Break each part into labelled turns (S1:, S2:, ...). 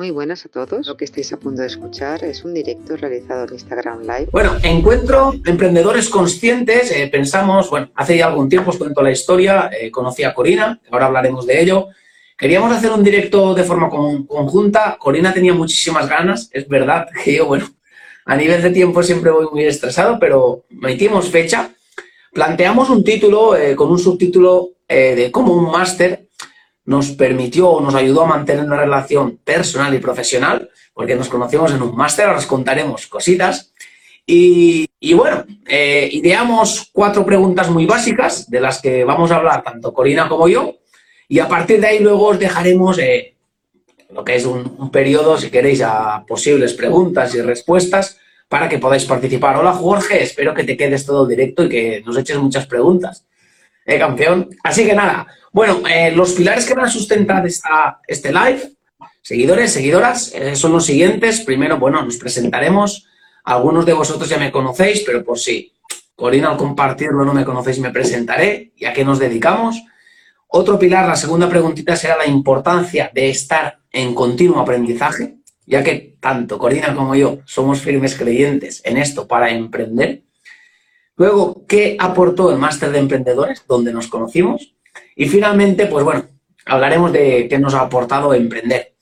S1: Muy buenas a todos. Lo que estáis a punto de escuchar es un directo realizado en Instagram Live.
S2: Bueno, encuentro emprendedores conscientes. Eh, pensamos, bueno, hace ya algún tiempo os cuento la historia. Eh, conocí a Corina, ahora hablaremos de ello. Queríamos hacer un directo de forma conjunta. Corina tenía muchísimas ganas. Es verdad que yo, bueno, a nivel de tiempo siempre voy muy estresado, pero metimos fecha. Planteamos un título eh, con un subtítulo de cómo un máster nos permitió o nos ayudó a mantener una relación personal y profesional, porque nos conocimos en un máster, ahora os contaremos cositas. Y, bueno, eh, ideamos cuatro preguntas muy básicas de las que vamos a hablar tanto Corina como yo, y a partir de ahí luego os dejaremos eh, lo que es un, un, periodo, si queréis, a posibles preguntas y respuestas para que podáis participar. Hola Jorge, espero que te quedes todo directo y que nos eches muchas preguntas. ¿Eh, campeón? Así que nada, bueno, eh, los pilares que van a sustentar esta, este live, seguidores, seguidoras, eh, son los siguientes. Primero, bueno, nos presentaremos. Algunos de vosotros ya me conocéis, pero por si Corina al compartirlo no me conocéis, me presentaré y a qué nos dedicamos. Otro pilar, la segunda preguntita, será la importancia de estar en continuo aprendizaje, ya que tanto Corina como yo somos firmes creyentes en esto para emprender. Luego, ¿qué aportó el máster de emprendedores, donde nos conocimos? Y finalmente, pues bueno, hablaremos de qué nos ha aportado emprender.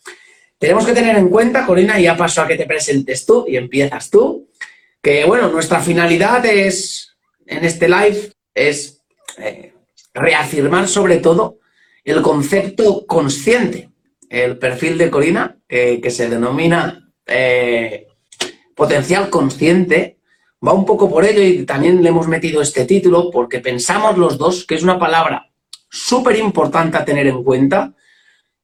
S2: Tenemos que tener en cuenta, Corina, y ya paso a que te presentes tú y empiezas tú, que bueno, nuestra finalidad es, en este live, es eh, reafirmar sobre todo el concepto consciente, el perfil de Corina, que se denomina eh, potencial consciente, va un poco por ello y también le hemos metido este título porque pensamos los dos que es una palabra súper importante a tener en cuenta.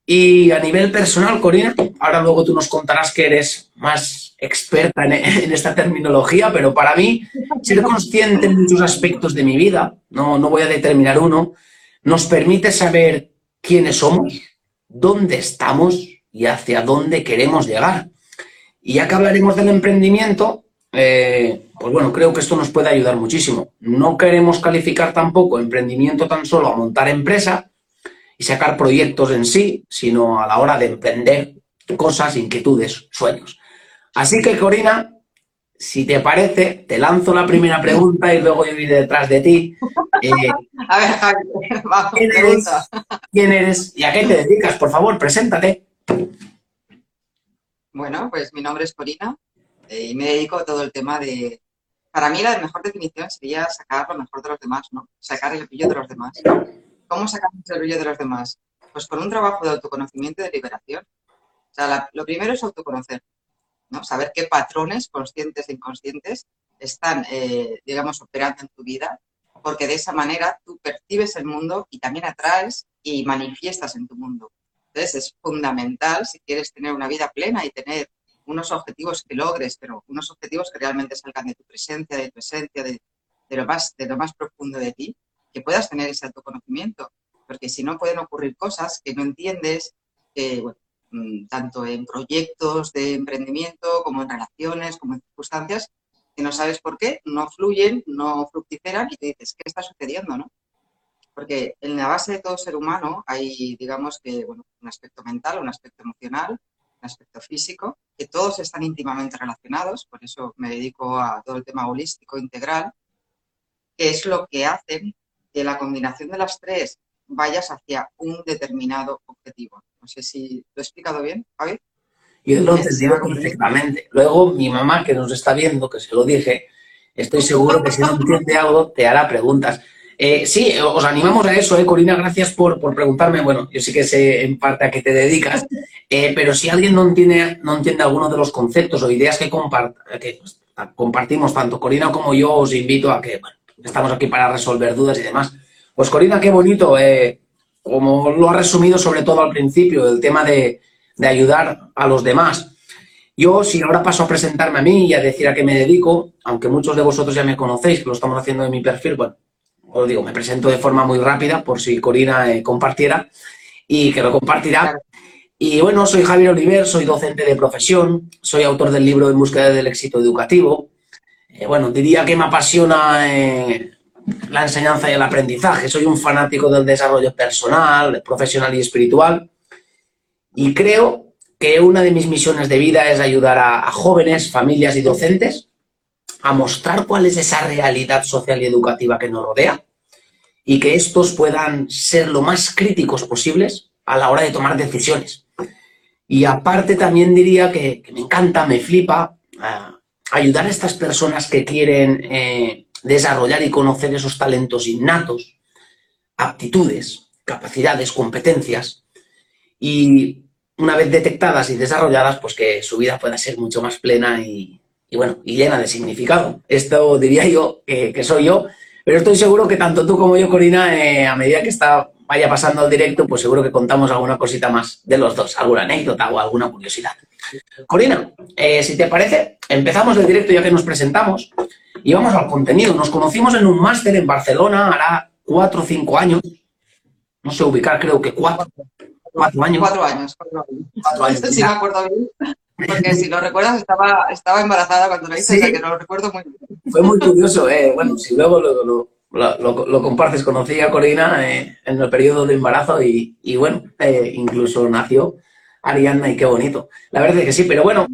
S2: Y a nivel personal, Corina, ahora luego tú nos contarás que eres más experta en, esta terminología, pero para mí, ser consciente en muchos aspectos de mi vida, no, no voy a determinar uno, nos permite saber quiénes somos, dónde estamos y hacia dónde queremos llegar. Y ya que hablaremos del emprendimiento, eh, pues bueno, creo que esto nos puede ayudar muchísimo. No queremos calificar tampoco emprendimiento tan solo a montar empresa y sacar proyectos en sí, sino a la hora de emprender cosas, inquietudes, sueños. Así que, Corina, si te parece, te lanzo la primera pregunta y luego yo iré detrás de ti.
S3: Eh, a ver, vamos,
S2: ¿quién eres, ¿Quién eres y a qué te dedicas? Por favor, preséntate.
S3: Bueno, pues mi nombre es Corina, eh, y me dedico a todo el tema de... Para mí la mejor definición sería sacar lo mejor de los demás, ¿no? Sacar el brillo de los demás. ¿Cómo sacamos el brillo de los demás? Pues con un trabajo de autoconocimiento y de liberación. O sea, lo primero es autoconocer, ¿no? Saber qué patrones conscientes e inconscientes están, eh, digamos, operando en tu vida, porque de esa manera tú percibes el mundo y también atraes y manifiestas en tu mundo. Entonces es fundamental si quieres tener una vida plena y tener unos objetivos que logres, pero unos objetivos que realmente salgan de tu presencia, de tu esencia, de, lo, más, de lo más profundo de ti, que puedas tener ese autoconocimiento, porque si no pueden ocurrir cosas que no entiendes, mm, tanto en proyectos de emprendimiento como en relaciones, como en circunstancias, que no sabes por qué, no fluyen, no fructiferan y te dices, ¿qué está sucediendo? ¿no? Porque en la base de todo ser humano hay, digamos que, bueno, un aspecto mental, un aspecto emocional, aspecto físico, que todos están íntimamente relacionados, por eso me dedico a todo el tema holístico integral, que es lo que hacen que la combinación de las tres vayas hacia un determinado objetivo. No sé si lo he explicado bien, Javi.
S2: Yo lo entendido perfectamente. Luego, mi mamá, que nos está viendo, que se lo dije, estoy seguro que si no entiende algo, te hará preguntas. Eh, sí, os animamos a eso, eh, Corina, gracias por, preguntarme. Bueno, yo sí que sé en parte a qué te dedicas, eh, pero si alguien no entiende, no entiende alguno de los conceptos o ideas que, compartimos tanto Corina como yo, os invito a que estamos aquí para resolver dudas y demás. Pues Corina, qué bonito, eh, como lo ha resumido sobre todo al principio, el tema de, de ayudar a los demás. Yo, si ahora paso a presentarme a mí y a decir a qué me dedico, aunque muchos de vosotros ya me conocéis, que lo estamos haciendo en mi perfil, bueno, os digo, me presento de forma muy rápida por si Corina eh, compartiera y que lo compartirá. Y bueno, soy Javier Oliver, soy docente de profesión, soy autor del libro En búsqueda del éxito educativo. Eh, bueno, diría que me apasiona eh, la enseñanza y el aprendizaje. Soy un fanático del desarrollo personal, profesional y espiritual. Y creo que una de mis misiones de vida es ayudar a, jóvenes, familias y docentes a mostrar cuál es esa realidad social y educativa que nos rodea y que estos puedan ser lo más críticos posibles a la hora de tomar decisiones. Y aparte también diría que, me encanta, me flipa ayudar a estas personas que quieren eh, desarrollar y conocer esos talentos innatos, aptitudes, capacidades, competencias y una vez detectadas y desarrolladas, pues que su vida pueda ser mucho más plena y, bueno, y llena de significado. Esto diría yo que soy yo, pero estoy seguro que tanto tú como yo, Corina, eh, a medida que está, vaya pasando el directo, pues seguro que contamos alguna cosita más de los dos, alguna anécdota o alguna curiosidad. Corina, eh, si te parece, empezamos el directo ya que nos presentamos y vamos al contenido. Nos conocimos en un máster en Barcelona, hará cuatro o cinco años. No sé ubicar, creo que cuatro,
S3: cuatro años. Cuatro años, cuatro años. Cuatro años. Sí, me acuerdo bien. Porque si lo recuerdas, estaba, estaba embarazada cuando lo hice, o sea que no lo recuerdo muy bien.
S2: Fue muy curioso, eh. bueno, si luego lo, lo, lo, compartes, conocí a Corina eh, en el periodo de embarazo y, y bueno, eh, incluso nació Arianna y qué bonito. La verdad es que sí, pero bueno,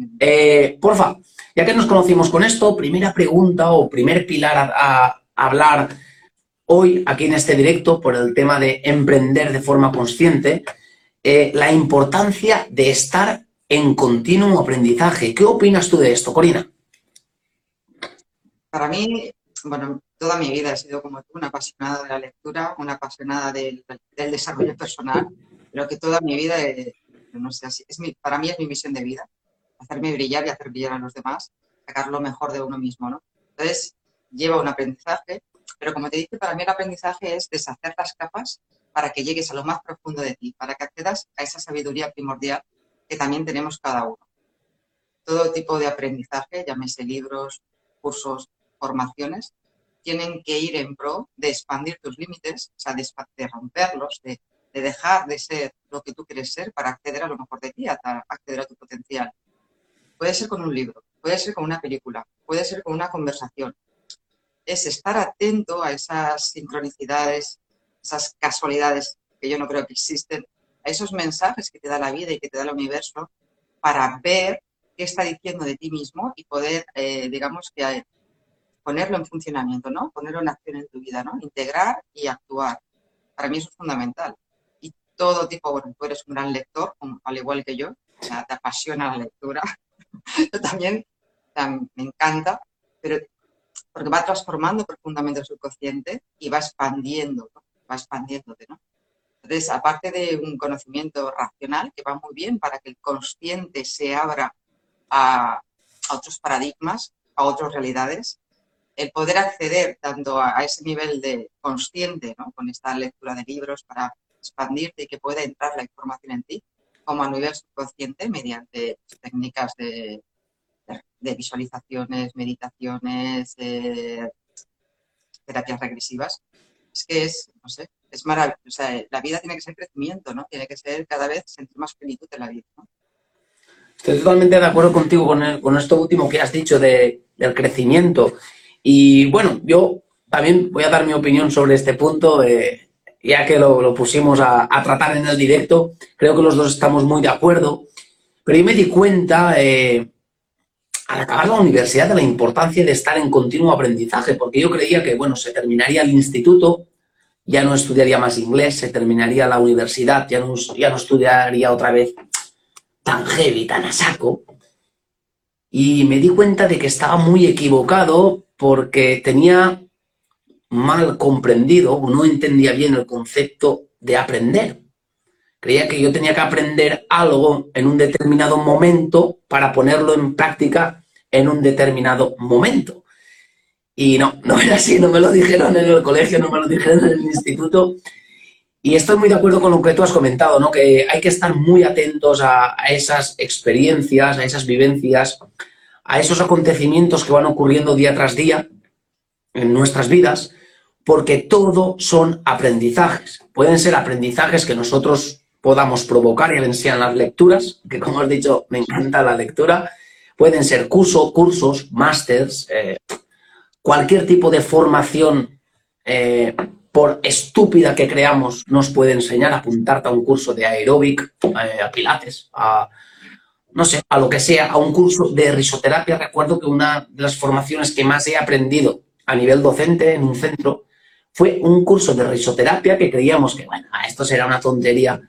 S2: porfa, ya que nos conocimos con esto, primera pregunta o primer pilar a, hablar hoy aquí en este directo por el tema de emprender de forma consciente, la importancia de estar en continuo aprendizaje. ¿Qué opinas tú de esto, Corina?
S3: Para mí, bueno, toda mi vida he sido como tú, una apasionada de la lectura, una apasionada del, desarrollo personal. Creo que toda mi vida, eh, no sé, es para mí es mi misión de vida, hacerme brillar y hacer brillar a los demás, sacar lo mejor de uno mismo, ¿no? Entonces, lleva un aprendizaje, pero como te dije, para mí el aprendizaje es deshacer las capas para que llegues a lo más profundo de ti, para que accedas a esa sabiduría primordial que también tenemos cada uno. Todo tipo de aprendizaje, llámese libros, cursos, formaciones, tienen que ir en pro de expandir tus límites, o sea, de, romperlos, de, dejar de ser lo que tú quieres ser para acceder a lo mejor de ti, acceder a tu potencial. Puede ser con un libro, puede ser con una película, puede ser con una conversación. Es estar atento a esas sincronicidades, esas casualidades que yo no creo que existen, a esos mensajes que te da la vida y que te da el universo para ver qué está diciendo de ti mismo y poder, eh, digamos, que eh, ponerlo en funcionamiento, ¿no? Ponerlo en acción en tu vida, ¿no? Integrar y actuar. Para mí eso es fundamental. Y todo tipo, bueno, tú eres un gran lector, al igual que yo, o sea, te apasiona la lectura. yo también me encanta, pero porque va transformando profundamente el subconsciente y va expandiendo, va expandiéndote, ¿no? Entonces, aparte de un conocimiento racional, que va muy bien para que el consciente se abra a, otros paradigmas, a otras realidades, el poder acceder tanto a, ese nivel de consciente, con esta lectura de libros para expandirte y que pueda entrar la información en ti, como a nivel subconsciente mediante técnicas de, de visualizaciones, meditaciones, eh, terapias regresivas. Es que es, no sé, es maravilloso. O sea, la vida tiene que ser crecimiento, ¿no? Tiene que ser cada vez sentir más plenitud en la vida.
S2: Estoy totalmente de acuerdo contigo con, esto último que has dicho de, del crecimiento. Y bueno, yo también voy a dar mi opinión sobre este punto, eh, ya que lo, pusimos a, tratar en el directo. Creo que los dos estamos muy de acuerdo. Pero yo me di cuenta, eh, al acabar la universidad, de la importancia de estar en continuo aprendizaje, porque yo creía que, bueno, se terminaría el instituto ya no estudiaría más inglés, se terminaría la universidad, ya no, ya no estudiaría otra vez tan heavy, tan a saco. Y me di cuenta de que estaba muy equivocado porque tenía mal comprendido o no entendía bien el concepto de aprender. Creía que yo tenía que aprender algo en un determinado momento para ponerlo en práctica en un determinado momento. Y no, no era así, no me lo dijeron en el colegio, no me lo dijeron en el instituto. Y estoy muy de acuerdo con lo que tú has comentado, ¿no? Que hay que estar muy atentos a, esas experiencias, a esas vivencias, a esos acontecimientos que van ocurriendo día tras día en nuestras vidas, porque todo son aprendizajes. Pueden ser aprendizajes que nosotros podamos provocar, y bien sean las lecturas, que como has dicho, me encanta la lectura. Pueden ser cursos, cursos, másters, eh, cualquier tipo de formación, eh, por estúpida que creamos, nos puede enseñar a apuntarte a un curso de aeróbic, eh, a pilates, a, no sé, a lo que sea, a un curso de risoterapia. Recuerdo que una de las formaciones que más he aprendido a nivel docente en un centro fue un curso de risoterapia que creíamos que, bueno, esto será una tontería.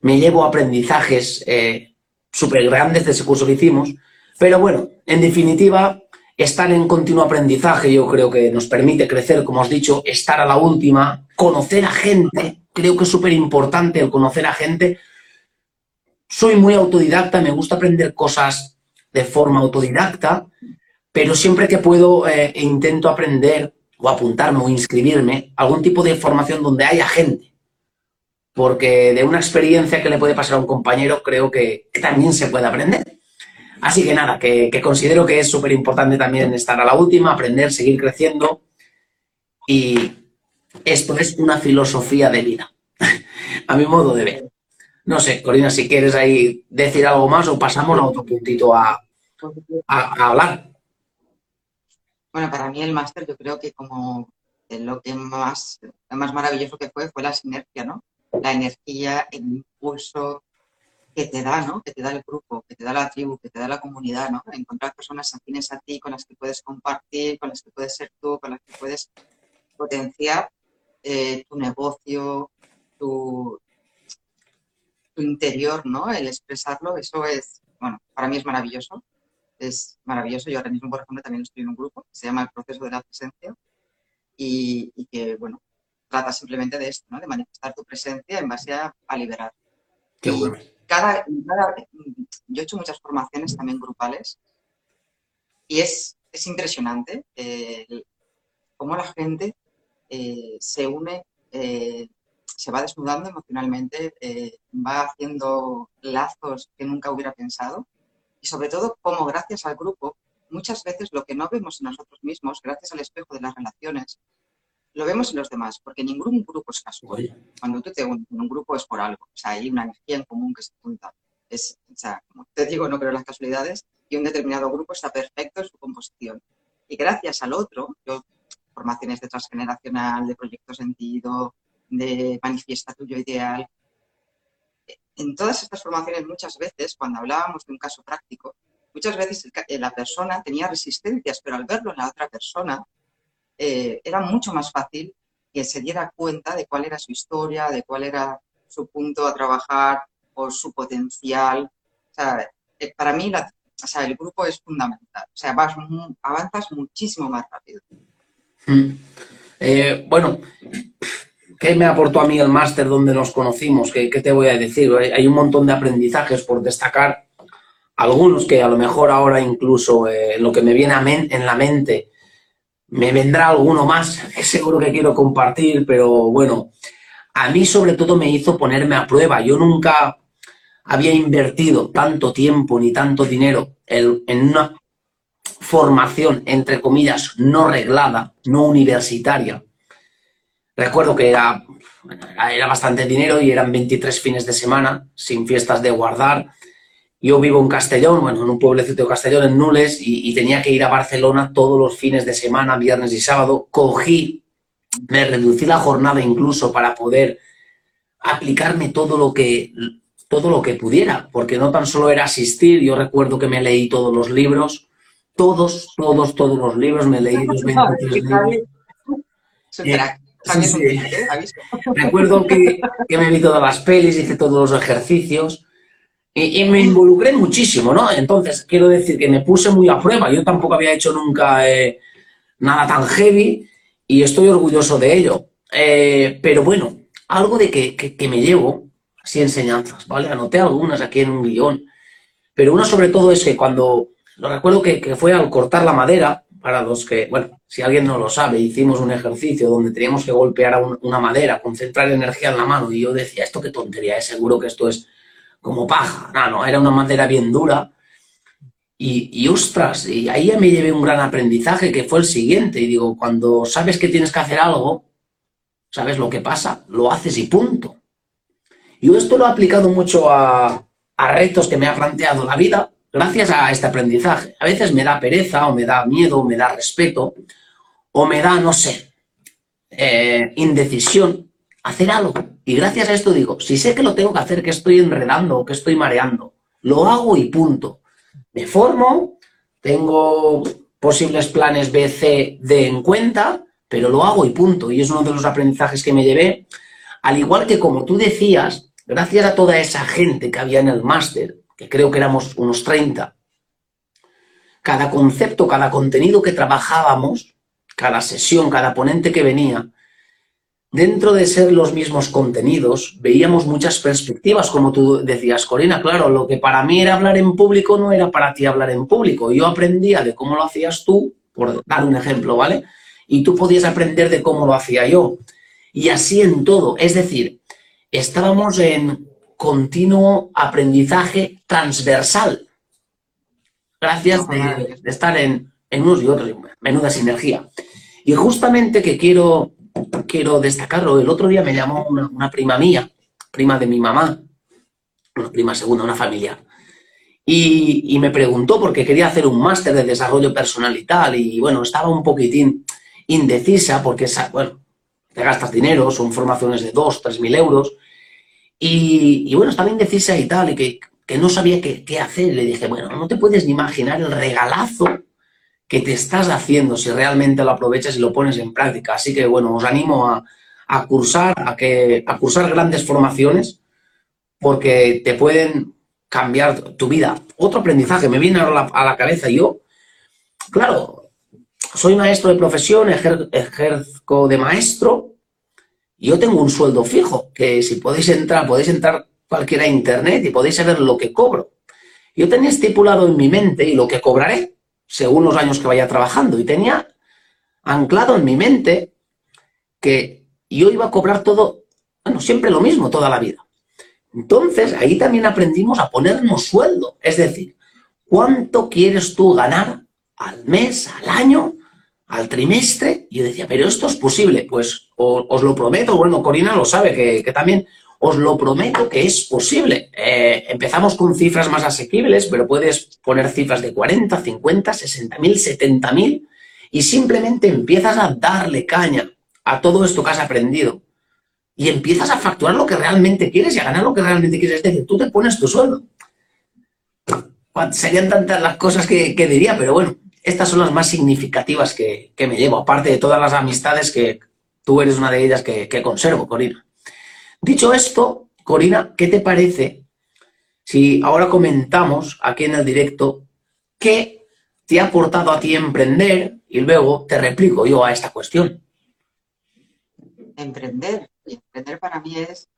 S2: Me llevo aprendizajes eh, súper grandes de ese curso que hicimos, pero bueno, en definitiva, estar en continuo aprendizaje yo creo que nos permite crecer, como os he dicho, estar a la última, conocer a gente, creo que es súper importante el conocer a gente. Soy muy autodidacta, me gusta aprender cosas de forma autodidacta, pero siempre que puedo eh, intento aprender o apuntarme o inscribirme algún tipo de formación donde haya gente. Porque de una experiencia que le puede pasar a un compañero creo que, también se puede aprender. Así que nada, que, considero que es súper importante también estar a la última, aprender, seguir creciendo. Y esto es una filosofía de vida, a mi modo de ver. No sé, Corina, si quieres ahí decir algo más o pasamos a otro puntito a, a hablar.
S3: Bueno, para mí el máster yo creo que como lo que más, más maravilloso que fue fue la sinergia, ¿no? La energía, el impulso que te da, ¿no? Que te da el grupo, que te da la tribu, que te da la comunidad, ¿no? Encontrar personas afines a ti, con las que puedes compartir, con las que puedes ser tú, con las que puedes potenciar eh, tu negocio, tu, tu interior, ¿no? El expresarlo, eso es, bueno, para mí es maravilloso es maravilloso. Yo ahora mismo, por ejemplo, también estoy en un grupo que se llama El Proceso de la Presencia y, que, bueno, trata simplemente de esto, ¿no? de manifestar tu presencia en base a, liberar.
S2: Qué bueno.
S3: Cada, yo he hecho muchas formaciones también grupales y es, es impresionante eh, cómo la gente eh, se une, eh, se va desnudando emocionalmente, va haciendo lazos que nunca hubiera pensado y sobre todo cómo gracias al grupo, muchas veces lo que no vemos en nosotros mismos, gracias al espejo de las relaciones, lo vemos en los demás, porque ningún grupo es casual. Cuando tú te unes en un grupo es por algo, o sea, hay una energía en común que se junta. Es, o sea, como te digo, no creo en las casualidades, y un determinado grupo está perfecto en su composición. Y gracias al otro, yo, formaciones de transgeneracional, de proyecto sentido, de manifiesta tuyo ideal, en todas estas formaciones muchas veces, cuando hablábamos de un caso práctico, muchas veces eh, la persona tenía resistencias, pero al verlo en la otra persona, eh, era mucho más fácil que se diera cuenta de cuál era su historia, de cuál era su punto a trabajar o su potencial. O sea, eh, para mí el grupo es fundamental. O sea, vas, avanzas muchísimo más rápido.
S2: Mm. bueno, ¿Qué me aportó a mí el máster donde nos conocimos? ¿Qué, te voy a decir? Hay un montón de aprendizajes por destacar. Algunos que a lo mejor ahora incluso eh, lo que me viene a en la mente, me vendrá alguno más que seguro que quiero compartir, pero bueno, a mí sobre todo me hizo ponerme a prueba. Yo nunca había invertido tanto tiempo ni tanto dinero en una formación, entre comillas, no reglada, no universitaria Recuerdo que era, era bastante dinero y eran 23 fines de semana, sin fiestas de guardar. Yo vivo en Castellón, bueno, en un pueblecito de Castellón, en Nules, y, tenía que ir a Barcelona todos los fines de semana, viernes y sábado. Cogí, me reducí la jornada incluso para poder aplicarme todo lo que todo lo que pudiera, porque no tan solo era asistir, yo recuerdo que me leí todos los libros, todos, todos, todos los libros, me leí los 23 libros. Sí, Recuerdo que, me vi todas las pelis, hice todos los ejercicios y, me involucré muchísimo, ¿no? Entonces, quiero decir que me puse muy a prueba. Yo tampoco había hecho nunca eh, nada tan heavy y estoy orgulloso de ello. Eh, pero bueno, algo de que, me llevo, así enseñanzas, ¿vale? Anoté algunas aquí en un guion, pero una sobre todo es que cuando, lo recuerdo que, que fue al cortar la madera, para los que, bueno, si alguien no lo sabe, hicimos un ejercicio donde teníamos que golpear a una madera, concentrar energía en la mano, y yo decía, esto qué tontería, es seguro que esto es como paja. No, no, era una madera bien dura. Y, y, ostras, y ahí ya me llevé un gran aprendizaje que fue el siguiente. Y digo, cuando sabes que tienes que hacer algo, sabes lo que pasa, lo haces y punto. Yo esto lo he aplicado mucho a, a retos que me ha planteado la vida gracias a este aprendizaje. A veces me da pereza o me da miedo o me da respeto o me da, no sé, eh, indecisión hacer algo. Y gracias a esto digo, si sé que lo tengo que hacer, que estoy enredando o que estoy mareando, lo hago y punto. Me formo, tengo posibles planes B, C, D en cuenta, pero lo hago y punto. Y es uno de los aprendizajes que me llevé. Al igual que como tú decías, gracias a toda esa gente que había en el máster, que creo que éramos unos 30, cada concepto, cada contenido que trabajábamos, cada sesión, cada ponente que venía, dentro de ser los mismos contenidos, veíamos muchas perspectivas, como tú decías, Corina, claro, lo que para mí era hablar en público no era para ti hablar en público. Yo aprendía de cómo lo hacías tú, por dar un ejemplo, ¿vale? Y tú podías aprender de cómo lo hacía yo. Y así en todo. Es decir, estábamos en continuo aprendizaje transversal. Gracias de, estar en, en unos y otros, menuda sinergia. Y justamente que quiero quiero destacarlo. El otro día me llamó una, prima mía, prima de mi mamá, una prima segunda, una familiar, y, me preguntó porque quería hacer un máster de desarrollo personal y tal, y bueno, estaba un poquitín indecisa porque, bueno, te gastas dinero, son formaciones de 2, 3 mil euros, y, bueno, estaba indecisa y tal, y que, no sabía qué, qué hacer. Le dije, bueno, no te puedes ni imaginar el regalazo que te estás haciendo si realmente lo aprovechas y lo pones en práctica. Así que, bueno, os animo a, cursar, a, que, a cursar grandes formaciones porque te pueden cambiar tu vida. Otro aprendizaje me viene a la, a la cabeza. Yo, claro, soy maestro de profesión, ejerzo de maestro, y yo tengo un sueldo fijo, que si podéis entrar, podéis entrar cualquiera a internet y podéis saber lo que cobro. Yo tenía estipulado en mi mente y lo que cobraré según los años que vaya trabajando. Y tenía anclado en mi mente que yo iba a cobrar todo, bueno, siempre lo mismo toda la vida. Entonces, ahí también aprendimos a ponernos sueldo. Es decir, ¿cuánto quieres tú ganar al mes, al año, al trimestre? Y yo decía, pero esto es posible. Pues os, lo prometo, bueno, Corina lo sabe, que, que también os lo prometo que es posible. Eh, empezamos con cifras más asequibles, pero puedes poner cifras de 40, 50, 60 mil, 70 mil y simplemente empiezas a darle caña a todo esto que has aprendido y empiezas a facturar lo que realmente quieres y a ganar lo que realmente quieres. Es decir, tú te pones tu sueldo. Serían tantas las cosas que, diría, pero bueno, estas son las más significativas que, me llevo, aparte de todas las amistades que tú eres una de ellas que, que conservo, Corina. Dicho esto, Corina, ¿qué te parece si ahora comentamos aquí en el directo qué te ha aportado a ti emprender y luego te replico yo a esta cuestión?
S3: Emprender. emprender para mí es,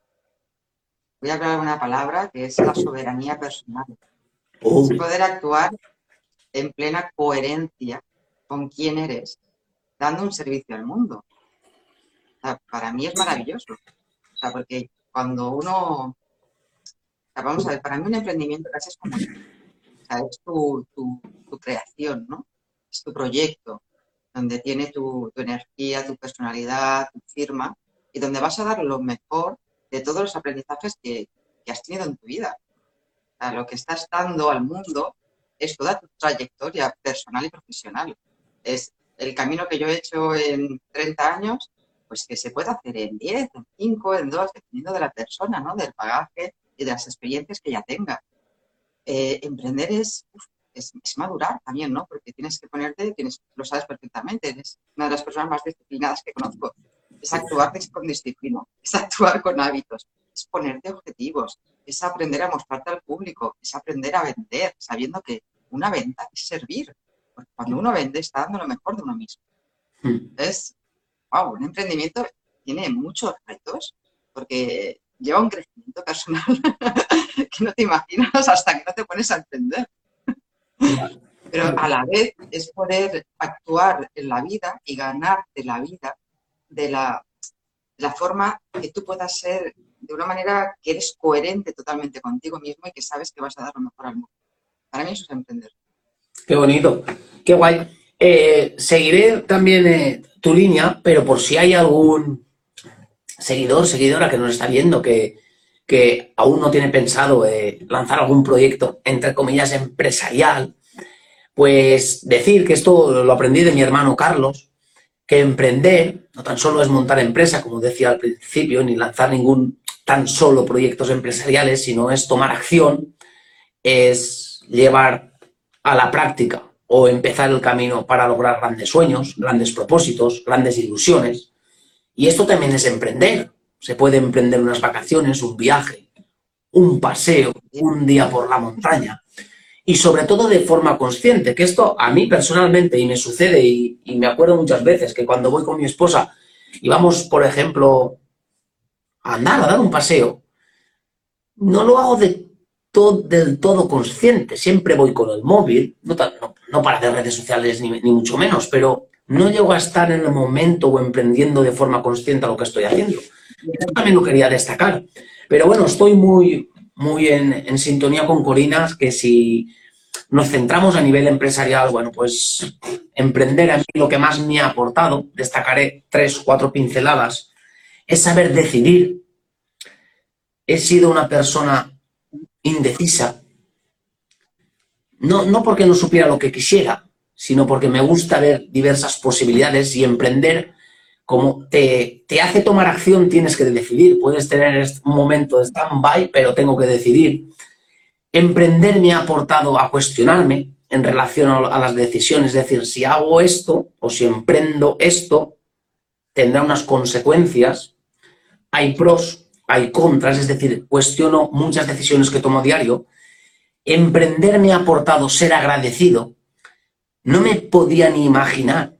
S3: voy a hablar de una palabra que es la soberanía personal. Es poder actuar en plena coherencia con quién eres, dando un servicio al mundo. para mí es maravilloso. O sea, porque cuando uno, vamos a ver, para mí un emprendimiento casi es como, o sea, es tu, creación, ¿no? Es tu proyecto, donde tiene tu, energía, tu personalidad, tu firma, y donde vas a dar lo mejor de todos los aprendizajes que, que has tenido en tu vida. O sea, lo que estás dando al mundo es toda tu trayectoria personal y profesional. Es el camino que yo he hecho en 30 años pues que se puede hacer en 10, en 5, en 2, dependiendo de la persona, ¿no? Del bagaje y de las experiencias que ya tenga. Eh, emprender es, es, madurar también, ¿no? Porque tienes que ponerte, tienes, lo sabes perfectamente, eres una de las personas más disciplinadas que conozco. Es actuar con disciplina, es actuar con hábitos, es ponerte objetivos, es aprender a mostrarte al público, es aprender a vender, sabiendo que una venta es servir. Porque cuando uno vende está dando lo mejor de uno mismo. Es wow, un emprendimiento tiene muchos retos porque lleva un crecimiento personal que no te imaginas hasta que no te pones a emprender. Pero a la vez es poder actuar en la vida y ganarte la vida de la, la forma que tú puedas ser de una manera que eres coherente totalmente contigo mismo y que sabes que vas a dar lo mejor al mundo. Para mí eso es emprender.
S2: Qué bonito, qué guay. Eh, seguiré también eh, tu línea, pero por si hay algún seguidor, seguidora que nos está viendo que, aún no tiene pensado eh, lanzar algún proyecto, entre comillas, empresarial, pues decir que esto lo aprendí de mi hermano Carlos, que emprender no tan solo es montar empresa, como decía al principio, ni lanzar ningún tan solo proyectos empresariales, sino es tomar acción es llevar a la práctica o empezar el camino para lograr grandes sueños, grandes propósitos, grandes ilusiones. Y esto también es emprender. Se puede emprender unas vacaciones, un viaje, un paseo, un día por la montaña. Y sobre todo de forma consciente, que esto a mí personalmente, y me sucede, y, me acuerdo muchas veces que cuando voy con mi esposa y vamos, por ejemplo, a andar, a dar un paseo, no lo hago de del todo consciente. Siempre voy con el móvil, no, no, para hacer redes sociales ni, ni, mucho menos, pero no llego a estar en el momento o emprendiendo de forma consciente lo que estoy haciendo. Esto también lo quería destacar. Pero bueno, estoy muy, muy en, sintonía con Corina, que si nos centramos a nivel empresarial, bueno, pues emprender a mí lo que más me ha aportado, destacaré tres, cuatro pinceladas, es saber decidir. He sido una persona indecisa, no, no porque no supiera lo que quisiera, sino porque me gusta ver diversas posibilidades y emprender como te, te hace tomar acción, tienes que decidir. Puedes tener un momento de stand-by, pero tengo que decidir. Emprender me ha aportado a cuestionarme en relación a las decisiones, es decir, si hago esto o si emprendo esto, tendrá unas consecuencias. Hay pros hay contras, es decir, cuestiono muchas decisiones que tomo diario. Emprender me ha aportado ser agradecido. No me podía ni imaginar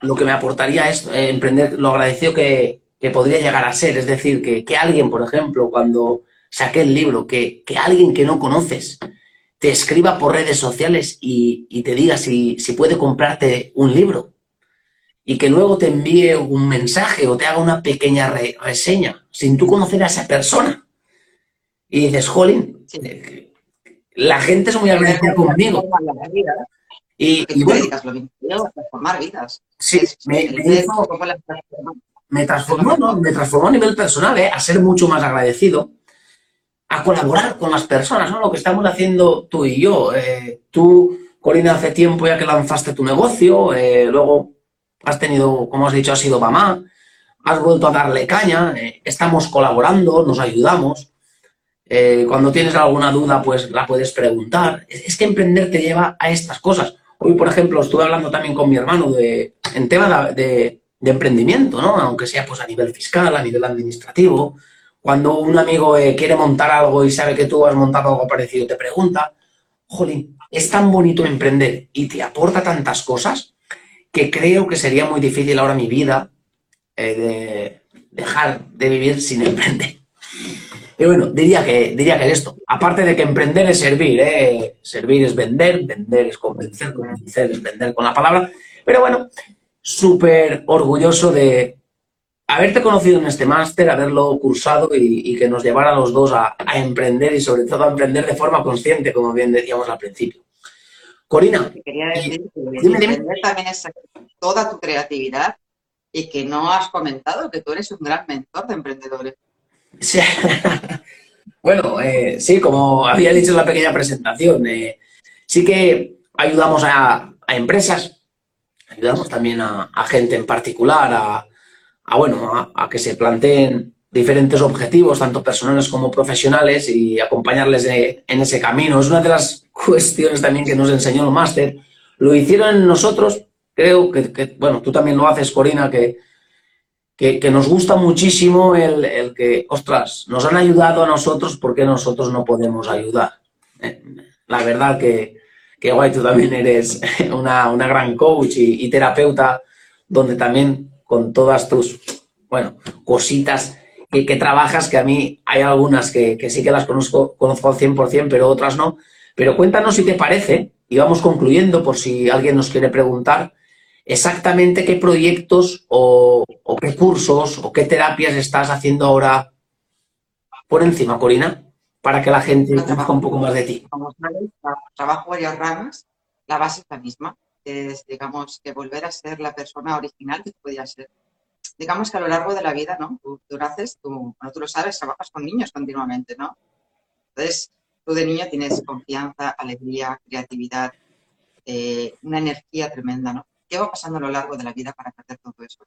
S2: lo que me aportaría esto, eh, emprender, lo agradecido que, podría llegar a ser. Es decir, que, alguien, por ejemplo, cuando saqué el libro, que, alguien que no conoces te escriba por redes sociales y, te diga si, si puede comprarte un libro y que luego te envíe un mensaje o te haga una pequeña reseña sin tú conocer a esa persona. Y dices, jolín, la gente es muy agradecida conmigo.
S3: Y, y bueno, transformar vidas.
S2: Sí, me, me, transformó, ¿no? me transformó a nivel personal, ¿eh? a ser mucho más agradecido, a colaborar con las personas, ¿no? Lo que estamos haciendo tú y yo. Eh, tú, Corina, hace tiempo ya que lanzaste tu negocio, eh, luego has tenido, como has dicho, has sido mamá, has vuelto a darle caña, eh, estamos colaborando, nos ayudamos. Eh, cuando tienes alguna duda, pues la puedes preguntar. Es, que emprender te lleva a estas cosas. Hoy, por ejemplo, estuve hablando también con mi hermano en tema de, emprendimiento, ¿no? Aunque sea pues a nivel fiscal, a nivel administrativo. Cuando un amigo eh, quiere montar algo y sabe que tú has montado algo parecido, te pregunta, jolín, es tan bonito emprender y te aporta tantas cosas que creo que sería muy difícil ahora mi vida eh, de dejar de vivir sin emprender. Y bueno, diría que, diría que esto. Aparte de que emprender es servir, ¿eh? servir es vender, vender es convencer, convencer es vender con la palabra. Pero bueno, súper orgulloso de haberte conocido en este máster, haberlo cursado y, que nos llevara a los dos a, emprender y sobre todo a emprender de forma consciente, como bien decíamos al principio. Corina.
S3: Quería decir que también es toda tu creatividad y que no has comentado que tú eres un gran mentor de emprendedores.
S2: Sí. bueno, eh, sí, como había dicho en la pequeña presentación, eh, sí que ayudamos a, empresas, ayudamos también a, gente en particular a, bueno, a, que se planteen diferentes objetivos, tanto personales como profesionales, y acompañarles en ese camino. Es una de las cuestiones también que nos enseñó el máster. Lo hicieron nosotros creo que, bueno, tú también lo haces, Corina, que, que, nos gusta muchísimo el, que, ostras, nos han ayudado a nosotros, porque nosotros no podemos ayudar? Eh, la verdad que, que guay, tú también eres una, una gran coach y, terapeuta, donde también con todas tus, bueno, cositas que, que, trabajas, que a mí hay algunas que, que sí que las conozco, conozco al 100%, pero otras no. Pero cuéntanos si te parece, y vamos concluyendo por si alguien nos quiere preguntar, exactamente qué proyectos o, qué cursos o qué terapias estás haciendo ahora por encima, Corina, para que la gente conozca un poco más de ti.
S3: Como sabes, trabajo varias ramas, la base es la misma, es, digamos, que volver a ser la persona original que podía ser. Digamos que a lo largo de la vida, ¿no? Tú, tú naces, tú, tú lo sabes, trabajas con niños continuamente, ¿no? Entonces, tú de niño tienes confianza, alegría, creatividad, eh, una energía tremenda, ¿no? ¿Qué va pasando a lo largo de la vida para perder todo eso?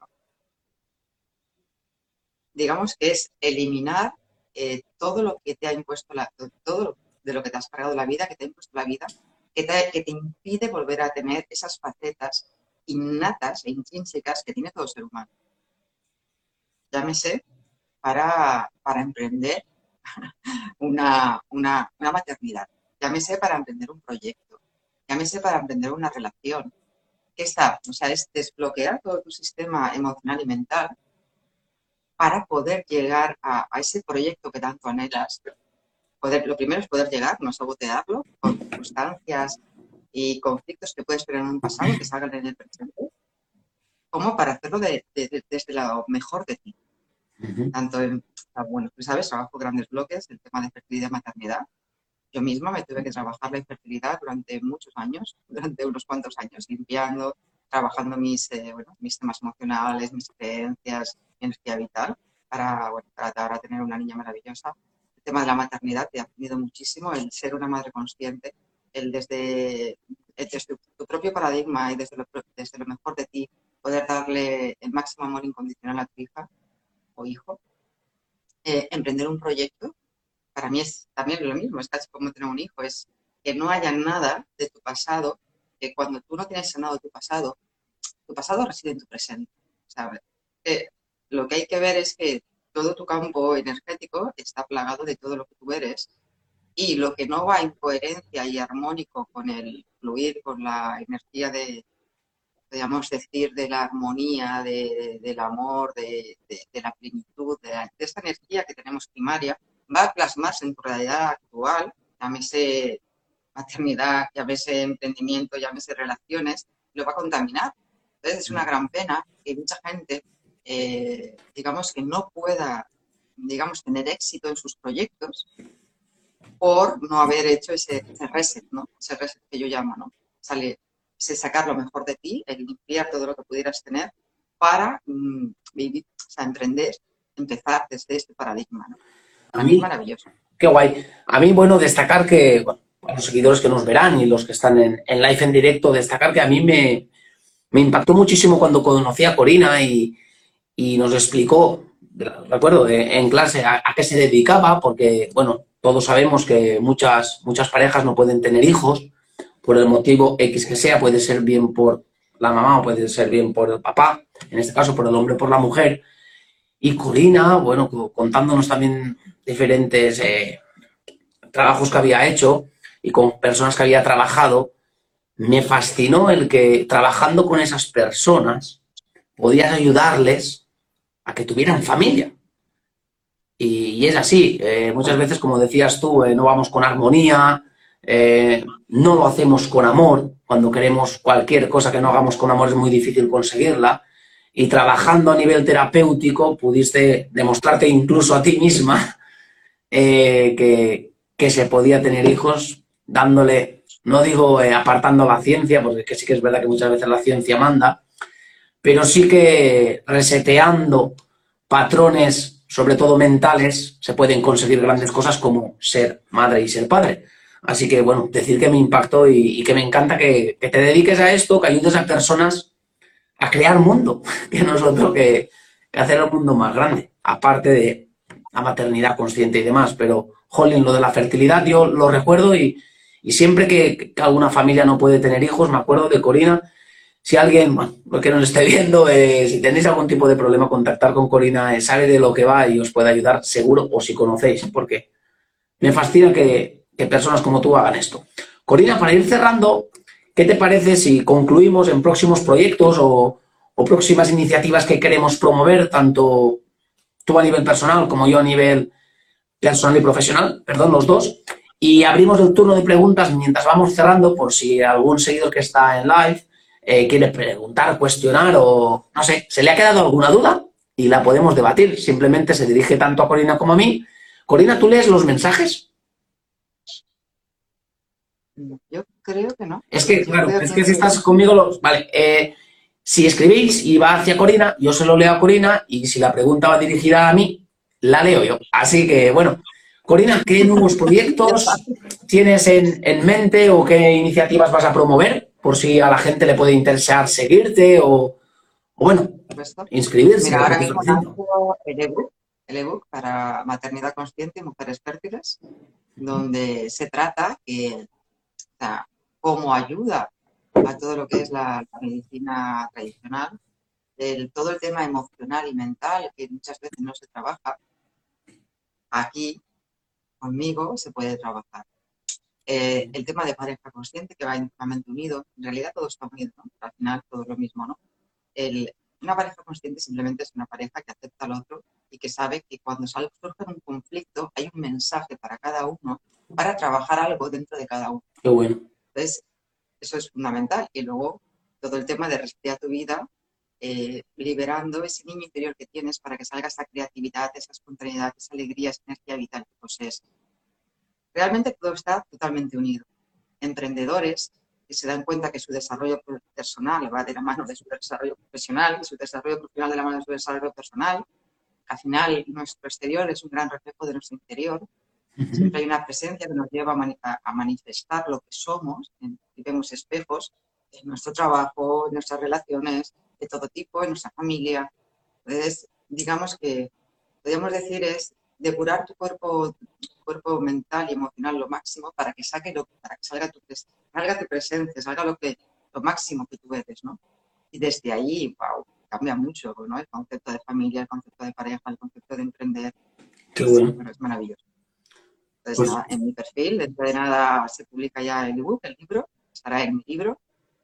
S3: Digamos que es eliminar eh, todo lo que te ha impuesto la, todo, de lo que te has cargado la vida, que te ha impuesto la vida, que te, impide volver a tener esas facetas innatas e intrínsecas que tiene todo ser humano. Llámese para, para emprender una, una, una maternidad, llámese para emprender un proyecto, llámese para emprender una relación, ¿qué está? O sea, es desbloquear todo tu sistema emocional y mental para poder llegar a, ese proyecto que tanto anhelas. Poder, lo primero es poder llegar, no sabotearlo, con circunstancias y conflictos que puedes tener en un pasado que salgan en el presente, como para hacerlo desde lo mejor de ti. Tanto en, bueno, tú sabes, trabajo grandes bloques, el tema de fertilidad y maternidad, yo misma me tuve que trabajar la infertilidad durante muchos años, durante unos cuantos años, limpiando, trabajando mis, eh, bueno, mis temas emocionales, mis creencias, mi energía vital, para, bueno, para ahora tener una niña maravillosa. El tema de la maternidad te ha aprendido muchísimo, el ser una madre consciente, el desde, desde tu propio paradigma y desde lo, desde lo mejor de ti, poder darle el máximo amor incondicional a tu hija o hijo, eh, emprender un proyecto para mí es también lo mismo, es casi como tener un hijo, es que no haya nada de tu pasado, que cuando tú no tienes sanado tu pasado, tu pasado reside en tu presente, ¿sabes? Eh, lo que hay que ver es que todo tu campo energético está plagado de todo lo que tú eres y lo que no va en coherencia y armónico con el fluir, con la energía de, podríamos decir, de la armonía, del amor, de, la plenitud, de, de esta energía que tenemos primaria, va a plasmarse en tu realidad actual, llámese maternidad, llámese emprendimiento, llámese relaciones, lo va a contaminar. Entonces es una mm. gran pena que mucha gente, eh, digamos, que no pueda, digamos, tener éxito en sus proyectos por no haber hecho ese, reset, ¿no? Ese reset que yo llamo, ¿no? Sale, ese sacar lo mejor de ti, el limpiar todo lo que pudieras tener para mm, vivir, o sea, emprender, empezar desde este paradigma, ¿no?
S2: A mí, Maravilloso. Qué guay. A mí, bueno, destacar que, los seguidores que nos verán y los que están en, live en directo, destacar que a mí me, impactó muchísimo cuando conocí a Corina y, nos explicó, recuerdo, en clase a, qué se dedicaba, porque, bueno, todos sabemos que muchas, muchas parejas no pueden tener hijos por el motivo X que sea, puede ser bien por la mamá o puede ser bien por el papá, en este caso por el hombre por la mujer. Y Corina, bueno, contándonos también diferentes eh, trabajos que había hecho y con personas que había trabajado, me fascinó el que trabajando con esas personas podías ayudarles a que tuvieran familia. Y, es así, eh, muchas veces, como decías tú, eh, no vamos con armonía, no lo hacemos con amor, cuando queremos cualquier cosa que no hagamos con amor es muy difícil conseguirla, y trabajando a nivel terapéutico pudiste demostrarte incluso a ti misma eh, que, se podía tener hijos dándole, no digo eh, apartando la ciencia, porque sí que es verdad que muchas veces la ciencia manda, pero sí que reseteando patrones, sobre todo mentales, se pueden conseguir grandes cosas como ser madre y ser padre. Así que, bueno, decir que me impactó y, que me encanta que, te dediques a esto, que ayudes a personas a crear mundo, que no es otro que hacer el mundo más grande, aparte de la maternidad consciente y demás, pero, jolín, lo de la fertilidad yo lo recuerdo y, siempre que, alguna familia no puede tener hijos, me acuerdo de Corina, si alguien, bueno, lo que nos esté viendo, eh, si tenéis algún tipo de problema, contactar con Corina, eh, sabe de lo que va y os puede ayudar seguro, o si conocéis, porque me fascina que, personas como tú hagan esto. Corina, para ir cerrando, ¿qué te parece si concluimos en próximos proyectos o, o próximas iniciativas que queremos promover, tanto tú a nivel personal como yo a nivel personal y profesional, perdón, los dos. Y abrimos el turno de preguntas mientras vamos cerrando por si algún seguidor que está en live eh, quiere preguntar, cuestionar o no sé, se le ha quedado alguna duda y la podemos debatir. Simplemente se dirige tanto a Corina como a mí. Corina, ¿tú lees los mensajes?
S3: Yo creo que no.
S2: Es que, claro, es que, si estás conmigo, los, vale, eh, si escribís y va hacia Corina, yo se lo leo a Corina y si la pregunta va dirigida a mí, la leo yo. Así que, bueno, Corina, ¿qué nuevos proyectos tienes en, mente o qué iniciativas vas a promover? Por si a la gente le puede interesar seguirte o, bueno, inscribirse.
S3: Mira, ahora mismo el ebook, el ebook para maternidad consciente y mujeres fértiles. donde se trata que, como ayuda a todo lo que es la, medicina tradicional, el, todo el tema emocional y mental que muchas veces no se trabaja, aquí conmigo se puede trabajar. Eh, el tema de pareja consciente que va íntimamente unido, en realidad todo está unido, ¿no? al final todo es lo mismo, ¿no? El, una pareja consciente simplemente es una pareja que acepta al otro y que sabe que cuando surge un conflicto hay un mensaje para cada uno para trabajar algo dentro de cada uno.
S2: Qué bueno.
S3: Entonces, eso es fundamental. Y luego todo el tema de respirar tu vida, eh, liberando ese niño interior que tienes para que salga esa creatividad, esa espontaneidad, esa alegría, esa energía vital que posees. Realmente todo está totalmente unido. Emprendedores que se dan cuenta que su desarrollo personal va de la mano de su desarrollo profesional su desarrollo profesional de la mano de su desarrollo personal. Al final, nuestro exterior es un gran reflejo de nuestro interior. Siempre hay una presencia que nos lleva a, manifestar lo que somos, y vemos espejos en nuestro trabajo, en nuestras relaciones de todo tipo, en nuestra familia. Entonces, digamos que podríamos decir es depurar tu cuerpo, cuerpo mental y emocional lo máximo para que saque lo, para que salga tu, salga tu presencia, salga lo que lo máximo que tú eres, ¿no? Y desde ahí, wow, cambia mucho, ¿no? El concepto de familia, el concepto de pareja, el concepto de emprender.
S2: Qué bueno.
S3: es maravilloso. Entonces, pues nada, en mi perfil, dentro de nada se publica ya el ebook, el libro, estará en mi libro.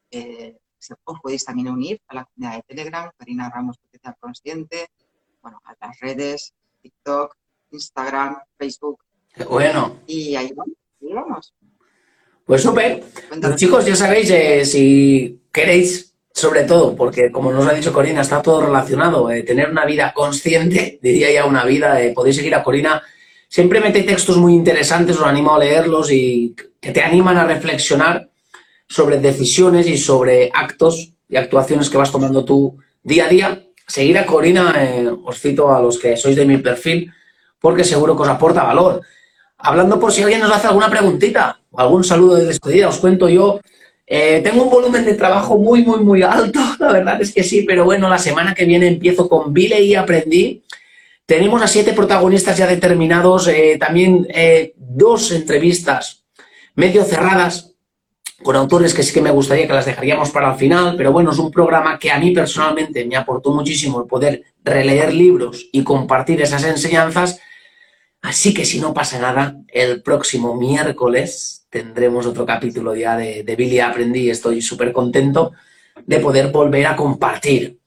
S3: Eh, os podéis también unir a la comunidad de Telegram, Karina Ramos Potencial Consciente, bueno, a las redes, TikTok, Instagram, Facebook.
S2: Bueno.
S3: Y ahí vamos.
S2: Pues súper. Pues, chicos, ya sabéis, eh, si queréis, sobre todo, porque como nos ha dicho Corina, está todo relacionado, eh, tener una vida consciente, diría ya una vida, eh, podéis seguir a Corina. Siempre mete textos muy interesantes, os animo a leerlos y que te animan a reflexionar sobre decisiones y sobre actos y actuaciones que vas tomando tú día a día. Seguir a Corina, os cito a los que sois de mi perfil, porque seguro que os aporta valor. Hablando por si alguien nos hace alguna preguntita algún saludo de despedida, os cuento yo. Eh, tengo un volumen de trabajo muy, muy, muy alto, la verdad es que sí, pero bueno, la semana que viene empiezo con Vile y Aprendí. Tenemos a siete protagonistas ya determinados, eh, también eh, dos entrevistas medio cerradas con autores que sí que me gustaría que las dejaríamos para el final, pero bueno, es un programa que a mí personalmente me aportó muchísimo el poder releer libros y compartir esas enseñanzas Así que si no pasa nada, el próximo miércoles tendremos otro capítulo ya de, Billy Aprendí estoy súper contento de poder volver a compartir.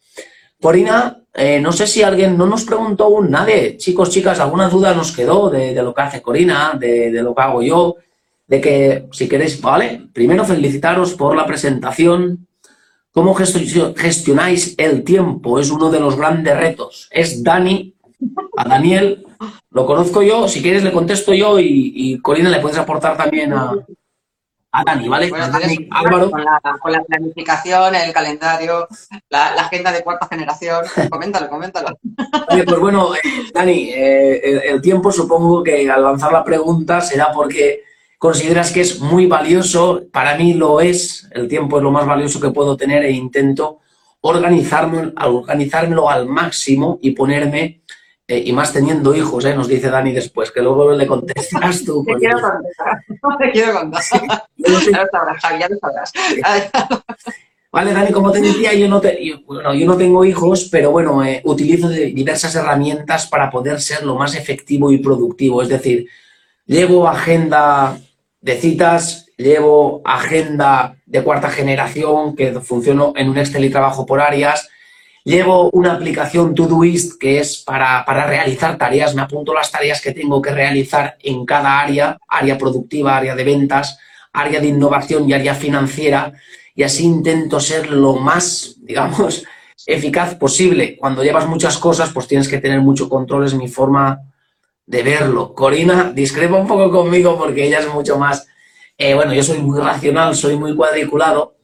S2: Corina, eh, no sé si alguien no nos preguntó aún nadie, chicos, chicas, alguna duda nos quedó de, lo que hace Corina, de, de, lo que hago yo, de que si queréis, vale, primero felicitaros por la presentación. ¿Cómo gestionáis el tiempo? Es uno de los grandes retos. Es Dani, a Daniel, lo conozco yo, si quieres le contesto yo y, Corina le puedes aportar también a, Dani, ¿vale?
S3: Álvaro. Con la, planificación, el calendario, la, agenda de cuarta generación. Coméntalo, coméntalo.
S2: pues bueno, eh, Dani, eh, el, tiempo supongo que al lanzar la pregunta será porque consideras que es muy valioso. Para mí lo es. El tiempo es lo más valioso que puedo tener e intento organizarme, organizármelo al máximo y ponerme eh, y más teniendo hijos, ¿eh? nos dice Dani después, que luego le contestas tú.
S3: Te quiero contar, te quiero contar. ya lo sabrás, ya lo sabrás.
S2: Vale, Dani, como te decía, yo no, bueno, yo no tengo hijos, pero bueno, eh, utilizo diversas herramientas para poder ser lo más efectivo y productivo. Es decir, llevo agenda de citas, llevo agenda de cuarta generación, que funciono en un Excel y trabajo por áreas, Llevo una aplicación Todoist que es para, realizar tareas, me apunto las tareas que tengo que realizar en cada área, área productiva, área de ventas, área de innovación y área financiera, y así intento ser lo más, digamos, eficaz posible. Cuando llevas muchas cosas, pues tienes que tener mucho control, es mi forma de verlo. Corina discrepa un poco conmigo porque ella es mucho más, eh, bueno, yo soy muy racional, soy muy cuadriculado,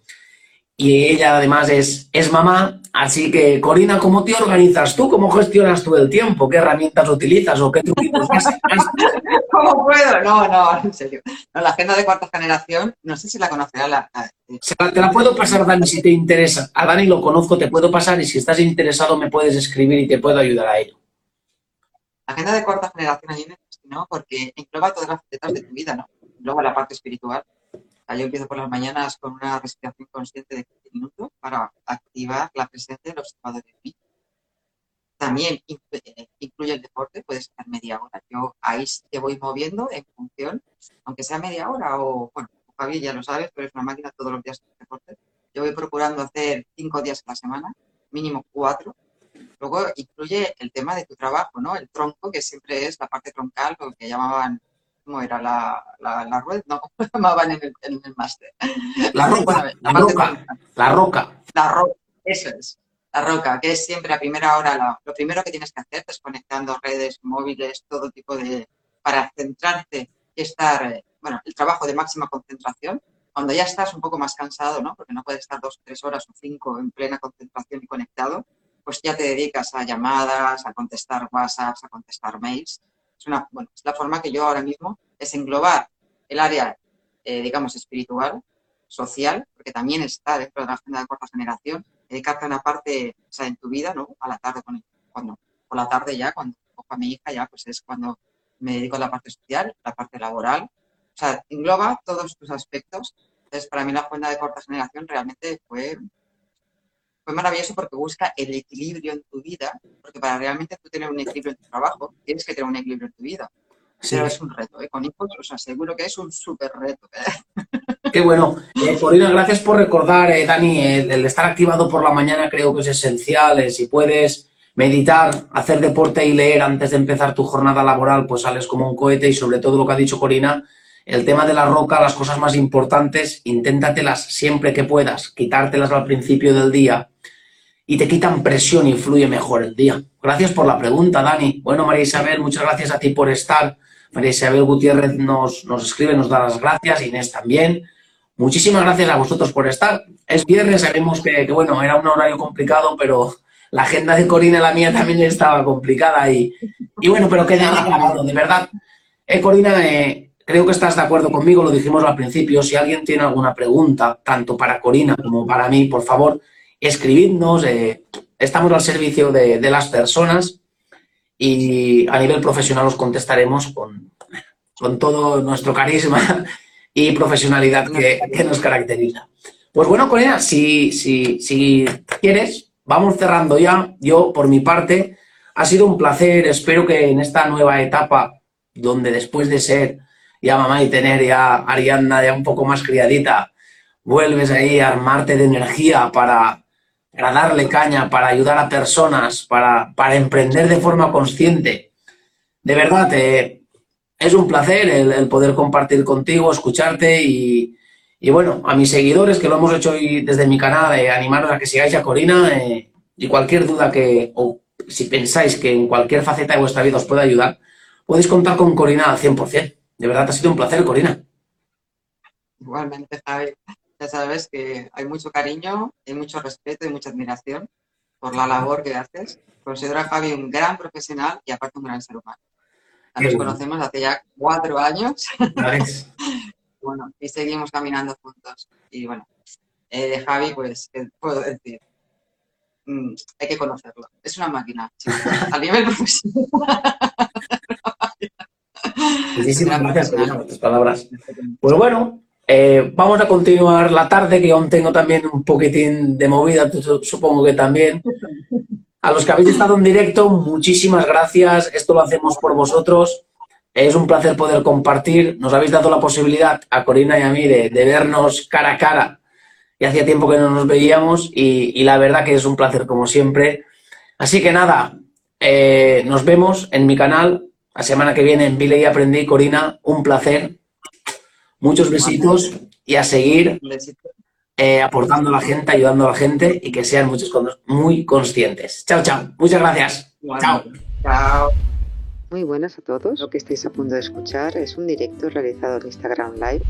S2: y ella además es, es mamá. Así que, Corina, ¿cómo te organizas tú? ¿Cómo gestionas tú el tiempo? ¿Qué herramientas utilizas o qué truquitos
S3: ¿Cómo puedo? No, no, en serio. la agenda de cuarta generación, no sé si la conocerá. La,
S2: te la puedo pasar, Dani, si te interesa. A Dani lo conozco, te puedo pasar y si estás interesado me puedes escribir y te puedo ayudar a ello.
S3: La agenda de corta generación a mí me fascinó porque engloba todas las facetas de tu vida, ¿no? Engloba la parte espiritual. Yo empiezo por las mañanas con una respiración consciente de 15 minutos para activar la presencia del observador de mí. También eh, incluye el deporte, puede estar media hora. Yo ahí te voy moviendo en función, aunque sea media hora o, bueno, Javi ya lo sabes, pero es una máquina todos los días de deporte. Yo voy procurando hacer cinco días a la semana, mínimo cuatro. Luego incluye el tema de tu trabajo, ¿no? El tronco, que siempre es la parte troncal, lo que llamaban, ¿cómo era? La, la, la rueda, no, ¿cómo llamaban en el, en el máster?
S2: La roca, la, roca, la roca.
S3: La roca, eso es la roca, que es siempre a primera hora, lo primero que tienes que hacer, desconectando redes, móviles, todo tipo de, para centrarte y estar, eh, bueno, el trabajo de máxima concentración, cuando ya estás un poco más cansado, ¿no? Porque no puedes estar dos, tres horas o cinco en plena concentración y conectado, pues ya te dedicas a llamadas, a contestar WhatsApps, a contestar mails. Es una, bueno, es la forma que yo ahora mismo es englobar el área, eh, digamos, espiritual, social, porque también está dentro de la agenda de cuarta generación, dedicarte una parte, o sea, en tu vida, ¿no? A la tarde, cuando, por la tarde ya, cuando cojo a mi hija, ya pues es cuando me dedico a la parte social, la parte laboral. O sea, engloba todos tus aspectos. Entonces, para mí la cuenta de corta generación realmente fue, fue maravilloso porque busca el equilibrio en tu vida, porque para realmente tú tener un equilibrio en tu trabajo, tienes que tener un equilibrio en tu vida. Pero es un reto, ¿eh? Con hijos os aseguro que es un súper reto. ¿eh?
S2: Qué bueno. Eh, Corina, gracias por recordar, eh, Dani, el, estar activado por la mañana creo que es esencial. Si puedes meditar, hacer deporte y leer antes de empezar tu jornada laboral, pues sales como un cohete y sobre todo lo que ha dicho Corina, el tema de la roca, las cosas más importantes, inténtatelas siempre que puedas, quitártelas al principio del día y te quitan presión y fluye mejor el día. Gracias por la pregunta, Dani. Bueno, María Isabel, muchas gracias a ti por estar. María Isabel Gutiérrez nos, nos escribe, nos da las gracias, Inés también. Muchísimas gracias a vosotros por estar. Es viernes, sabemos que, bueno, era un horario complicado, pero la agenda de Corina y la mía también estaba complicada y, y bueno, pero queda grabado, de verdad. Eh, Corina, eh, creo que estás de acuerdo conmigo, lo dijimos al principio. Si alguien tiene alguna pregunta, tanto para Corina como para mí, por favor, escribidnos. Eh, estamos al servicio de, de las personas y a nivel profesional os contestaremos con, con todo nuestro carisma y profesionalidad que, nos caracteriza. Pues bueno, Corina, si, si, si quieres, vamos cerrando ya. Yo, por mi parte, ha sido un placer. Espero que en esta nueva etapa, donde después de ser ya mamá y tener ya Arianna ya un poco más criadita, vuelves ahí a armarte de energía para, para darle caña, para ayudar a personas, para, para emprender de forma consciente. De verdad, eh, es un placer el, poder compartir contigo, escucharte y, bueno, a mis seguidores que lo hemos hecho hoy desde mi canal, eh, animaros a que sigáis a Corina eh, y cualquier duda que, o si pensáis que en cualquier faceta de vuestra vida os pueda ayudar, podéis contar con Corina al 100%. De verdad, ha sido un placer, Corina.
S3: Igualmente, Javi ya sabes que hay mucho cariño, hay mucho respeto y mucha admiración por la labor que haces. Considero a Javi un gran profesional y aparte un gran ser humano. Nos conocemos hace ya cuatro años. bueno, y seguimos caminando juntos. Y bueno, eh, Javi, pues, ¿qué puedo decir? Mm, hay que conocerlo. Es una máquina, a nivel profesional.
S2: Muchísimas gracias por tus palabras. Pues bueno, eh, vamos a continuar la tarde, que aún tengo también un poquitín de movida, supongo que también. A los que habéis estado en directo, muchísimas gracias. Esto lo hacemos por vosotros. Es un placer poder compartir. Nos habéis dado la posibilidad a Corina y a mí de, vernos cara a cara. Y hacía tiempo que no nos veíamos y, la verdad que es un placer como siempre. Así que nada, eh, nos vemos en mi canal la semana que viene en Vile y Aprendí. Corina, un placer Muchos besitos y a seguir eh, aportando a la gente, ayudando a la gente y que sean muchos muy conscientes. Chao, chao. Muchas gracias. Chao.
S3: Chao.
S1: Muy buenas a todos. Lo que estáis a punto de escuchar es un directo realizado en Instagram Live